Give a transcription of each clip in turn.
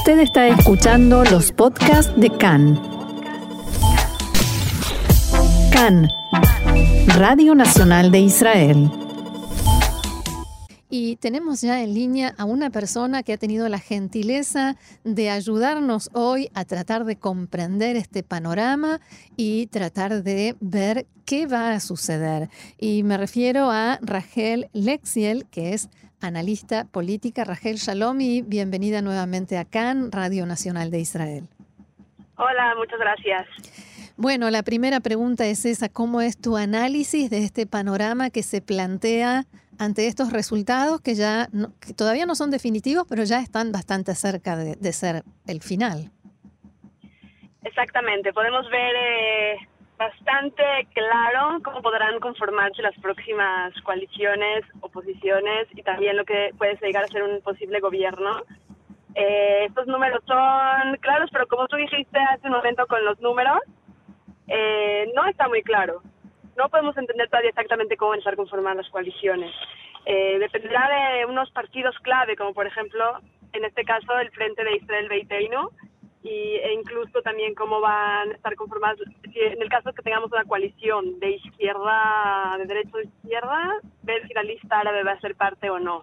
Usted está escuchando los podcasts de CAN. CAN, Radio Nacional de Israel. Y tenemos ya en línea a una persona que ha tenido la gentileza de ayudarnos hoy a tratar de comprender este panorama y tratar de ver qué va a suceder. Y me refiero a Rachel Lexiel, que es analista política. Rachel Shalom y bienvenida nuevamente a CAN, Radio Nacional de Israel. Hola, muchas gracias. Bueno, la primera pregunta es esa, ¿cómo es tu análisis de este panorama que se plantea ante estos resultados que ya que todavía no son definitivos, pero ya están bastante cerca de, ser el final. Exactamente, podemos ver eh, bastante claro cómo podrán conformarse las próximas coaliciones, oposiciones y también lo que puede llegar a ser un posible gobierno. Eh, estos números son claros, pero como tú dijiste hace un momento con los números, eh, no está muy claro no podemos entender todavía exactamente cómo van a estar conformadas las coaliciones. Eh, dependerá de unos partidos clave, como por ejemplo, en este caso, el Frente de Israel Beiteinu, y, e incluso también cómo van a estar conformadas, en el caso de que tengamos una coalición de izquierda, de derecho de izquierda, ver si la lista árabe va a ser parte o no.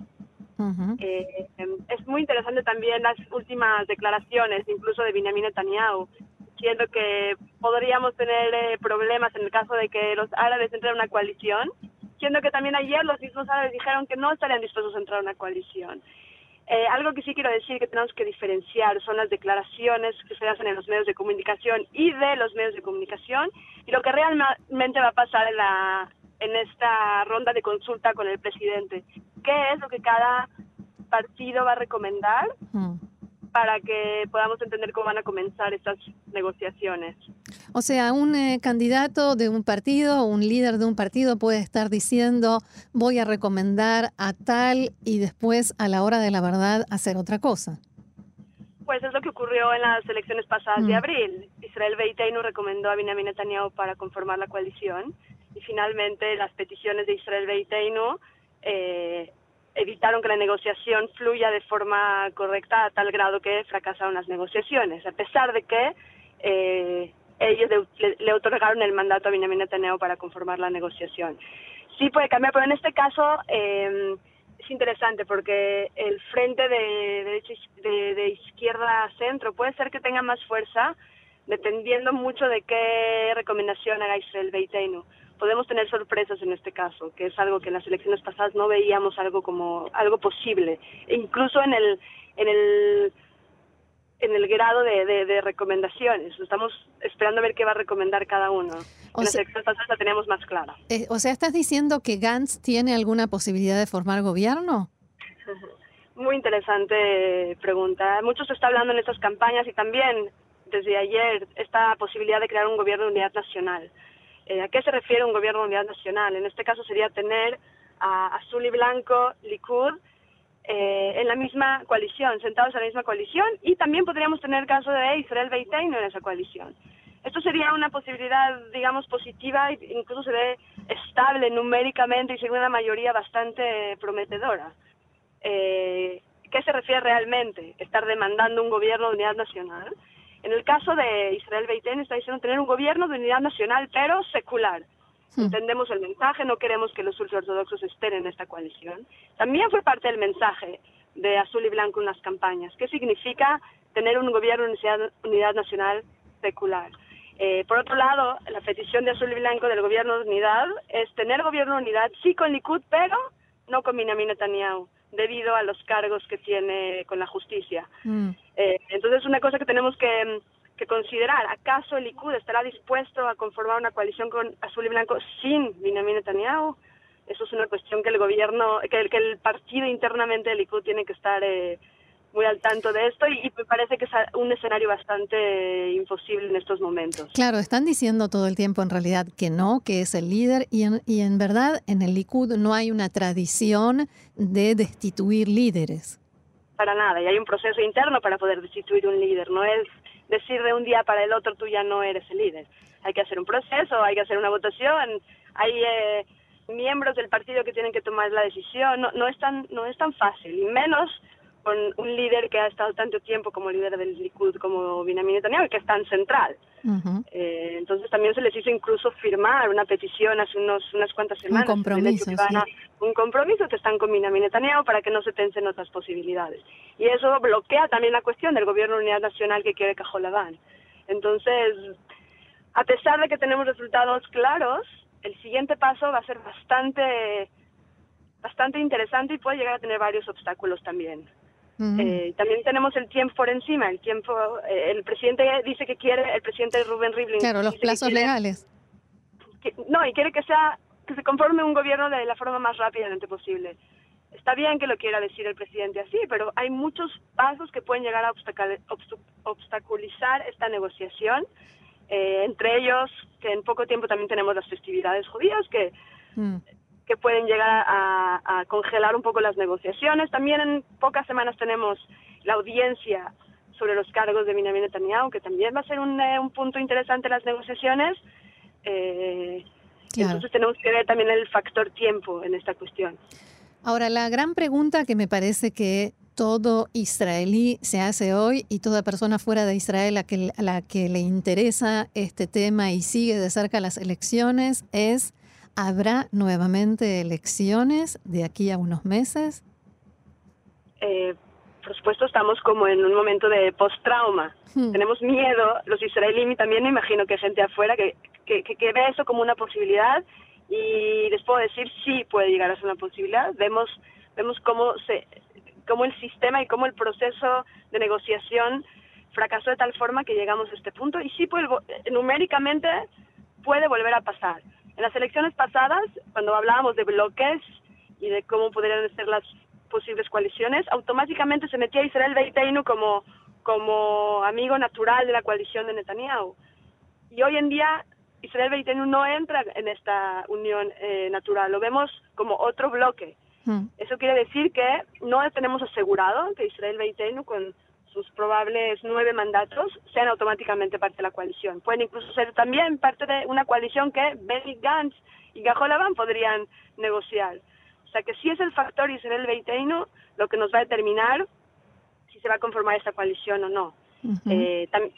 Eh, es muy interesante también las últimas declaraciones, incluso de Benjamin Netanyahu, siendo que podríamos tener eh, problemas en el caso de que los árabes entren a una coalición, siendo que también ayer los mismos árabes dijeron que no estarían dispuestos a entrar a una coalición. Eh, algo que sí quiero decir que tenemos que diferenciar son las declaraciones que se hacen en los medios de comunicación y de los medios de comunicación y lo que realmente va a pasar en, la, en esta ronda de consulta con el presidente. ¿Qué es lo que cada partido va a recomendar? Mm para que podamos entender cómo van a comenzar estas negociaciones. O sea, un eh, candidato de un partido, un líder de un partido puede estar diciendo voy a recomendar a tal y después a la hora de la verdad hacer otra cosa. Pues es lo que ocurrió en las elecciones pasadas de mm. abril. Israel Beiteinu recomendó a Benjamin Netanyahu para conformar la coalición y finalmente las peticiones de Israel Beiteinu eh, evitaron que la negociación fluya de forma correcta a tal grado que fracasaron las negociaciones, a pesar de que eh, ellos le, otorgaron el mandato a Benjamin Netanyahu para conformar la negociación. Sí puede cambiar, pero en este caso eh, es interesante porque el frente de, de, de izquierda a centro puede ser que tenga más fuerza dependiendo mucho de qué recomendación haga Israel Beiteinu podemos tener sorpresas en este caso, que es algo que en las elecciones pasadas no veíamos algo como algo posible, e incluso en el en el en el grado de, de, recomendaciones. Estamos esperando a ver qué va a recomendar cada uno. en las elecciones pasadas la teníamos más clara. Eh, o sea, ¿estás diciendo que Gantz tiene alguna posibilidad de formar gobierno? Muy interesante pregunta. Mucho se está hablando en estas campañas y también desde ayer esta posibilidad de crear un gobierno de unidad nacional. Eh, ¿A qué se refiere un gobierno de unidad nacional? En este caso sería tener a Azul y Blanco, Likud, eh, en la misma coalición, sentados en la misma coalición, y también podríamos tener el caso de Israel Beiteinu en esa coalición. Esto sería una posibilidad, digamos, positiva e incluso se ve estable numéricamente y según una mayoría bastante prometedora. Eh, ¿Qué se refiere realmente? Estar demandando un gobierno de unidad nacional en el caso de Israel Beiten está diciendo tener un gobierno de unidad nacional, pero secular. Hmm. Entendemos el mensaje, no queremos que los ultraortodoxos estén en esta coalición. También fue parte del mensaje de Azul y Blanco en las campañas. ¿Qué significa tener un gobierno de unidad, unidad nacional secular? Eh, por otro lado, la petición de Azul y Blanco del gobierno de unidad es tener gobierno de unidad, sí con Likud, pero no con Benjamin Netanyahu debido a los cargos que tiene con la justicia. Mm. Eh, entonces es una cosa que tenemos que, considerar. ¿Acaso el Likud estará dispuesto a conformar una coalición con Azul y Blanco sin Benjamin Netanyahu? Eso es una cuestión que el gobierno, que, que el partido internamente del Likud tiene que estar eh, muy al tanto de esto y, me parece que es un escenario bastante imposible en estos momentos. Claro, están diciendo todo el tiempo en realidad que no, que es el líder y en, y en verdad en el Likud no hay una tradición de destituir líderes. Para nada, y hay un proceso interno para poder destituir un líder, no es decir de un día para el otro tú ya no eres el líder. Hay que hacer un proceso, hay que hacer una votación, hay eh, miembros del partido que tienen que tomar la decisión, no, no, es tan, no es tan fácil, y menos con un líder que ha estado tanto tiempo como líder del Likud como Benjamin Netanyahu, que es tan central. eh, entonces también se les hizo incluso firmar una petición hace unos, unas cuantas semanas. Un compromiso, que van a- sí. Un compromiso que están con Benjamin Netanyahu para que no se pensen otras posibilidades. Y eso bloquea también la cuestión del gobierno de unidad nacional que quiere Cajolabán. Entonces, a pesar de que tenemos resultados claros, el siguiente paso va a ser bastante bastante interesante y puede llegar a tener varios obstáculos también. Eh, también tenemos el tiempo por encima. El tiempo, eh, el presidente dice que quiere, el presidente Rubén Rivlin. claro, los plazos quiere- legales. que- no, y quiere que sea que se conforme un gobierno de la forma más rápidamente posible. Está bien que lo quiera decir el presidente así, pero hay muchos pasos que pueden llegar a obstaculizar esta negociación. eh, entre ellos, que en poco tiempo también tenemos las festividades judías, que Mm. Que pueden llegar a, a congelar un poco las negociaciones. También en pocas semanas tenemos la audiencia sobre los cargos de Benjamin Netanyahu, que también va a ser un, eh, un punto interesante en las negociaciones. Eh, Claro. Entonces tenemos que ver también el factor tiempo en esta cuestión. Ahora, la gran pregunta que me parece que todo israelí se hace hoy y toda persona fuera de Israel a, que, a la que le interesa este tema y sigue de cerca las elecciones es, ¿habrá nuevamente elecciones de aquí a unos meses? Eh, por supuesto, estamos como en un momento de post-trauma. Hmm. Tenemos miedo, los israelíes y también me imagino que hay gente afuera que, que, que, que ve eso como una posibilidad y les puedo decir sí puede llegar a ser una posibilidad. Vemos, vemos cómo, se, cómo el sistema y cómo el proceso de negociación fracasó de tal forma que llegamos a este punto y sí puede, numéricamente puede volver a pasar. En las elecciones pasadas, cuando hablábamos de bloques y de cómo podrían ser las posibles coaliciones, automáticamente se metía Israel Beiteinu como, como amigo natural de la coalición de Netanyahu. Y hoy en día Israel Beiteinu no entra en esta unión eh, natural, lo vemos como otro bloque. Hmm. Eso quiere decir que no tenemos asegurado que Israel Beiteinu con sus probables nueve mandatos sean automáticamente parte de la coalición. Pueden incluso ser también parte de una coalición que Benny Gantz y Gajol Avan podrían negociar. O sea que sí es el factor Israel Beiteinu lo que nos va a determinar si se va a conformar esta coalición o no. Eh, tam-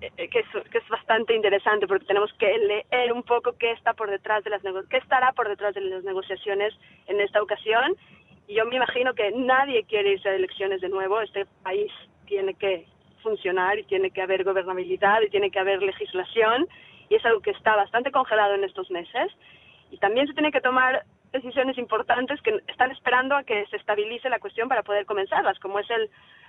eh, que, es, que es bastante interesante porque tenemos que leer un poco qué está por detrás de las qué estará por detrás de las negociaciones en esta ocasión y yo me imagino que nadie quiere irse a elecciones de nuevo este país tiene que funcionar y tiene que haber gobernabilidad y tiene que haber legislación y es algo que está bastante congelado en estos meses y también se tiene que tomar decisiones importantes que están esperando a que se estabilice la cuestión para poder comenzarlas, como es el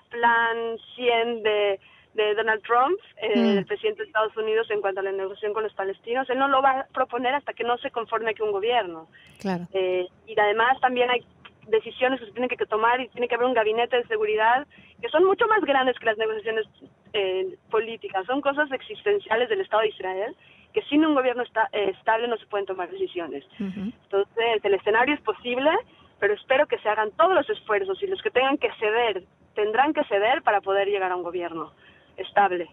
plan 100 de, de Donald Trump, eh, Mm. el presidente de Estados Unidos, en cuanto a la negociación con los palestinos. Él no lo va a proponer hasta que no se conforme que un gobierno. Claro. Eh, y además también hay decisiones que se tienen que tomar y tiene que haber un gabinete de seguridad que son mucho más grandes que las negociaciones eh, políticas. Son cosas existenciales del Estado de Israel que sin un gobierno esta- eh, estable no se pueden tomar decisiones. Ujú. Entonces, el escenario es posible, pero espero que se hagan todos los esfuerzos y los que tengan que ceder, tendrán que ceder para poder llegar a un gobierno estable.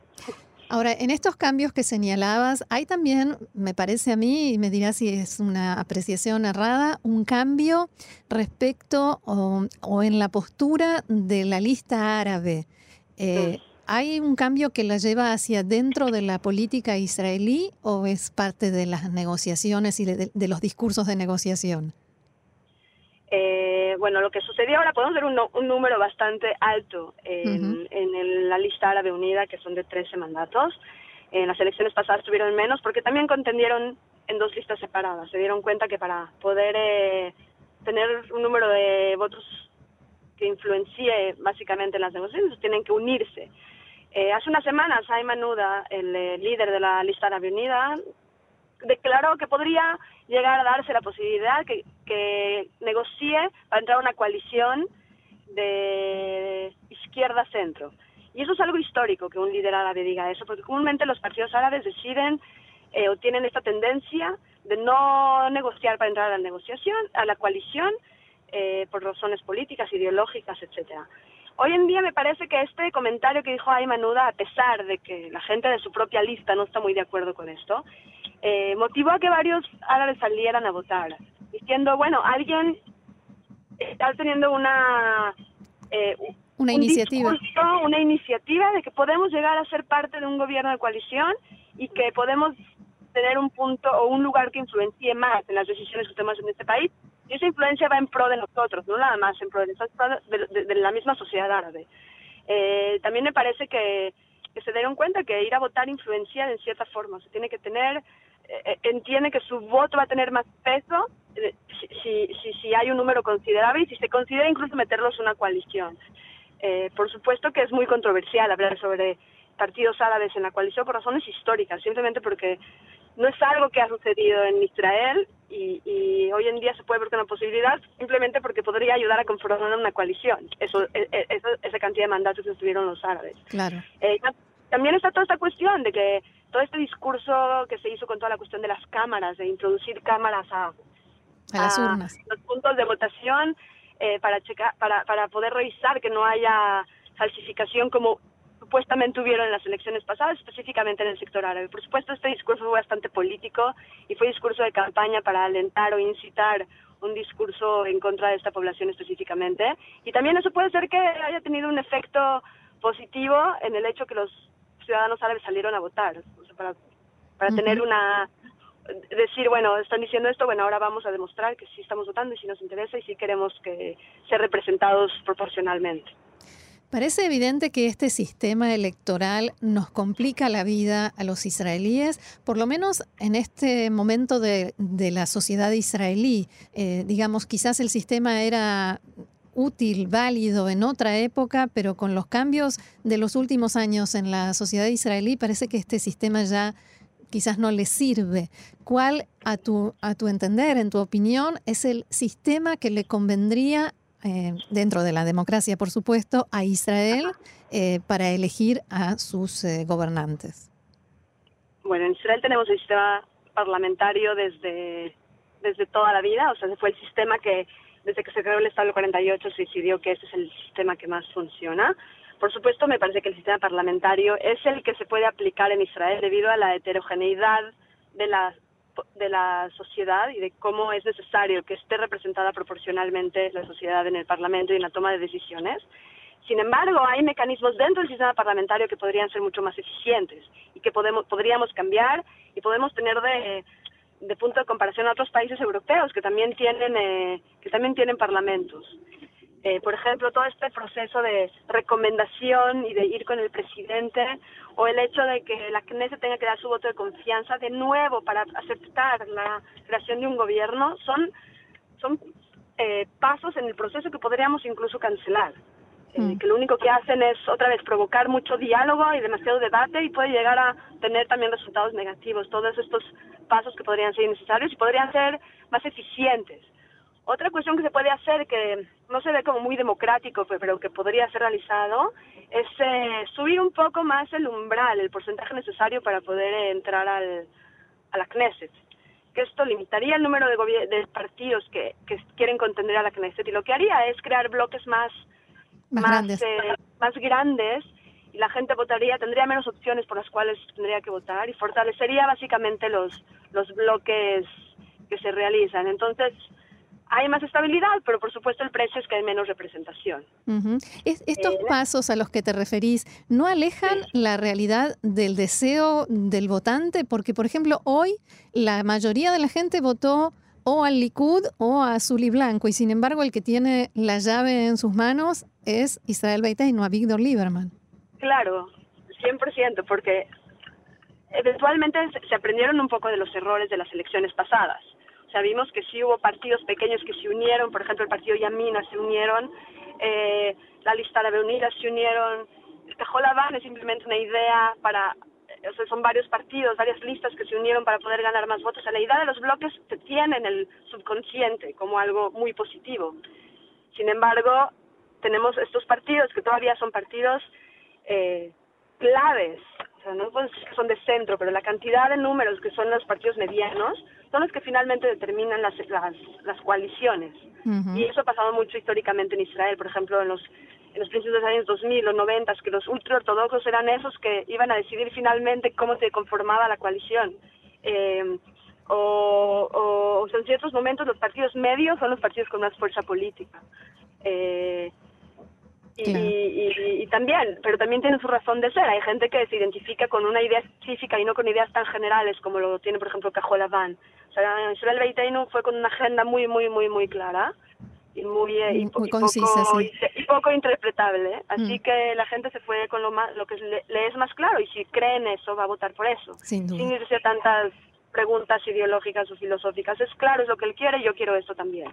Ahora, en estos cambios que señalabas, hay también, me parece a mí, y me dirás si es una apreciación errada, un cambio respecto o, o en la postura de la lista árabe. Eh, ¿Hay un cambio que la lleva hacia dentro de la política israelí o es parte de las negociaciones y de, de los discursos de negociación? Bueno, lo que sucedió ahora, podemos ver un, no- un número bastante alto en, Ujú. en el- la lista árabe unida, que son de 13 mandatos. En las elecciones pasadas tuvieron menos porque también contendieron en dos listas separadas. Se dieron cuenta que para poder eh, tener un número de votos que influencie básicamente en las negociaciones, tienen que unirse. Eh, hace unas semanas, Ayman Uda, el eh, líder de la lista árabe unida, declaró que podría llegar a darse la posibilidad que, que negocie para entrar a una coalición de izquierda-centro. Y eso es algo histórico que un líder árabe diga eso, porque comúnmente los partidos árabes deciden eh, o tienen esta tendencia de no negociar para entrar a la negociación, a la coalición, eh, por razones políticas, ideológicas, etcétera. Hoy en día me parece que este comentario que dijo Ayman Uda, a pesar de que la gente de su propia lista no está muy de acuerdo con esto, eh, motivó a que varios árabes salieran a votar, diciendo, bueno, alguien está teniendo una, eh, una iniciativa. una iniciativa de que podemos llegar a ser parte de un gobierno de coalición y que podemos tener un punto o un lugar que influencie más en las decisiones que tomamos en este país. Y esa influencia va en pro de nosotros, no nada más en pro de, de, la misma sociedad árabe. Eh, también me parece que, se dieron cuenta que ir a votar influencia en cierta forma. Se tiene que tener, eh, eh, entiende que su voto va a tener más peso si, si, si, hay un número considerable y si se considera incluso meterlos en una coalición. por supuesto que es muy controversial hablar sobre partidos árabes en la coalición por razones históricas, simplemente porque no es algo que ha sucedido en Israel y, hoy en día se puede ver como una posibilidad simplemente porque podría ayudar a conformar una coalición. Eso, e, e, esa cantidad de mandatos que tuvieron los árabes. Claro. Eh, también está toda esta cuestión de que todo este discurso que se hizo con toda la cuestión de las cámaras, de introducir cámaras a, a las urnas, los puntos de votación eh, para checar, para, para poder revisar que no haya falsificación como supuestamente hubieron en las elecciones pasadas, específicamente en el sector árabe. Por supuesto, este discurso fue bastante político y fue discurso de campaña para alentar o incitar un discurso en contra de esta población específicamente. Y también eso puede ser que haya tenido un efecto positivo en el hecho que los ciudadanos árabes salieron a votar, para, para tener una decir, bueno, están diciendo esto, bueno, ahora vamos a demostrar que sí estamos votando y si nos interesa y si queremos que ser representados proporcionalmente. Parece evidente que este sistema electoral nos complica la vida a los israelíes, por lo menos en este momento de, la sociedad israelí. Eh, digamos, quizás el sistema era útil, válido en otra época, pero con los cambios de los últimos años en la sociedad israelí parece que este sistema ya quizás no le sirve. ¿Cuál, a tu, a tu entender, en tu opinión, es el sistema que le convendría eh, dentro de la democracia, por supuesto, a Israel eh, para elegir a sus eh, gobernantes? Bueno, en Israel tenemos el sistema parlamentario desde, desde toda la vida, o sea, fue el sistema que desde que se creó el Estado 48 se decidió que ese es el sistema que más funciona. Por supuesto, me parece que el sistema parlamentario es el que se puede aplicar en Israel debido a la heterogeneidad de la de la sociedad y de cómo es necesario que esté representada proporcionalmente la sociedad en el Parlamento y en la toma de decisiones. Sin embargo, hay mecanismos dentro del sistema parlamentario que podrían ser mucho más eficientes y que podemos, podríamos cambiar y podemos tener de, de punto de comparación a otros países europeos que también tienen, eh, que también tienen parlamentos. Eh, por ejemplo, todo este proceso de recomendación y de ir con el presidente o el hecho de que la Knesset tenga que dar su voto de confianza de nuevo para aceptar la creación de un gobierno son, son eh, pasos en el proceso que podríamos incluso cancelar. Eh, mm. que lo único que hacen es otra vez provocar mucho diálogo y demasiado debate y puede llegar a tener también resultados negativos. Todos estos pasos que podrían ser necesarios y podrían ser más eficientes. Otra cuestión que se puede hacer, que no se ve como muy democrático, pero que podría ser realizado, es eh, subir un poco más el umbral, el porcentaje necesario para poder entrar al, a la Knesset. Que esto limitaría el número de, de partidos que, que, quieren contender a la Knesset y lo que haría es crear bloques más, más, grandes. Eh, más grandes y la gente votaría, tendría menos opciones por las cuales tendría que votar y fortalecería básicamente los, los bloques que se realizan. Entonces, hay más estabilidad, pero por supuesto el precio es que hay menos representación. estos eh, pasos a los que te referís, ¿no alejan la realidad del deseo del votante? Porque, por ejemplo, hoy la mayoría de la gente votó o al Likud o a Azul y Blanco, y sin embargo el que tiene la llave en sus manos es Israel Beitá y no a Víctor Lieberman. Claro, 100%, porque eventualmente se aprendieron un poco de los errores de las elecciones pasadas Sabimos que sí hubo partidos pequeños que se unieron, por ejemplo el partido Yamina se unieron, eh, la lista de Unida se unieron, el Cajolabán es simplemente una idea para, o sea, son varios partidos, varias listas que se unieron para poder ganar más votos. Sea, la idea de los bloques se tiene en el subconsciente como algo muy positivo. Sin embargo, tenemos estos partidos que todavía son partidos eh, claves, o sea, no son de centro, pero la cantidad de números que son los partidos medianos son los que finalmente determinan las, las, coaliciones. Y eso ha pasado mucho históricamente en Israel, por ejemplo, en los, en los principios de los años 2000 o 90, que los ultraortodoxos eran esos que iban a decidir finalmente cómo se conformaba la coalición. Eh, o, en ciertos momentos los partidos medios son los partidos con más fuerza política. Eh, Y, también, pero también tiene su razón de ser. Hay gente que se identifica con una idea específica y no con ideas tan generales como lo tiene, por ejemplo, Cajola Van. O sea, Israel Beiteinu fue con una agenda muy, muy, muy, muy clara y muy, eh, y, poco, y, poco interpretable. Así mm. que la gente se fue con lo, más, lo que le, es más claro y si cree en eso va a votar por eso. Sin, sin irse a tantas preguntas ideológicas o filosóficas. Es claro, es lo que él quiere y yo quiero esto también.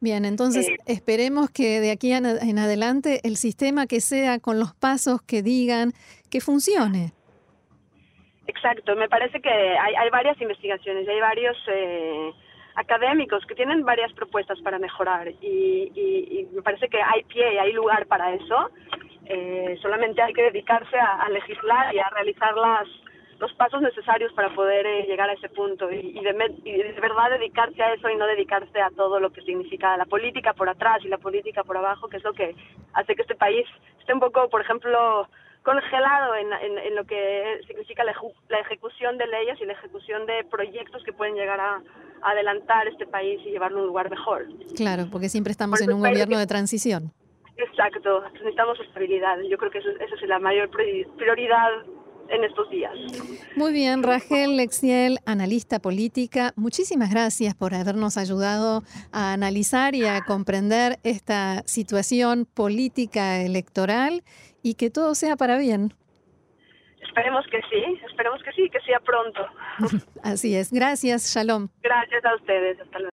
Bien, entonces eh, esperemos que de aquí en adelante el sistema que sea con los pasos que digan que funcione. Exacto, me parece que hay, hay varias investigaciones, hay varios eh, académicos que tienen varias propuestas para mejorar y, me parece que hay pie y hay lugar para eso. Eh, solamente hay que dedicarse a, legislar y a realizar las, los pasos necesarios para poder eh, llegar a ese punto y, de, de, verdad dedicarse a eso y no dedicarse a todo lo que significa la política por atrás y la política por abajo, que es lo que hace que este país esté un poco, por ejemplo, congelado en, en, lo que significa la, ejecución de leyes y la ejecución de proyectos que pueden llegar a, adelantar este país y llevarlo a un lugar mejor. Claro, porque siempre estamos en un gobierno de transición. Exacto, necesitamos estabilidad. Yo creo que eso, esa es la mayor prioridad en estos días. Muy bien, Rachel Lexiel, analista política, muchísimas gracias por habernos ayudado a analizar y a comprender esta situación política electoral y que todo sea para bien. Esperemos que sí, esperemos que sí, que sea pronto. Así es. Gracias, Shalom. Gracias a ustedes. Hasta luego.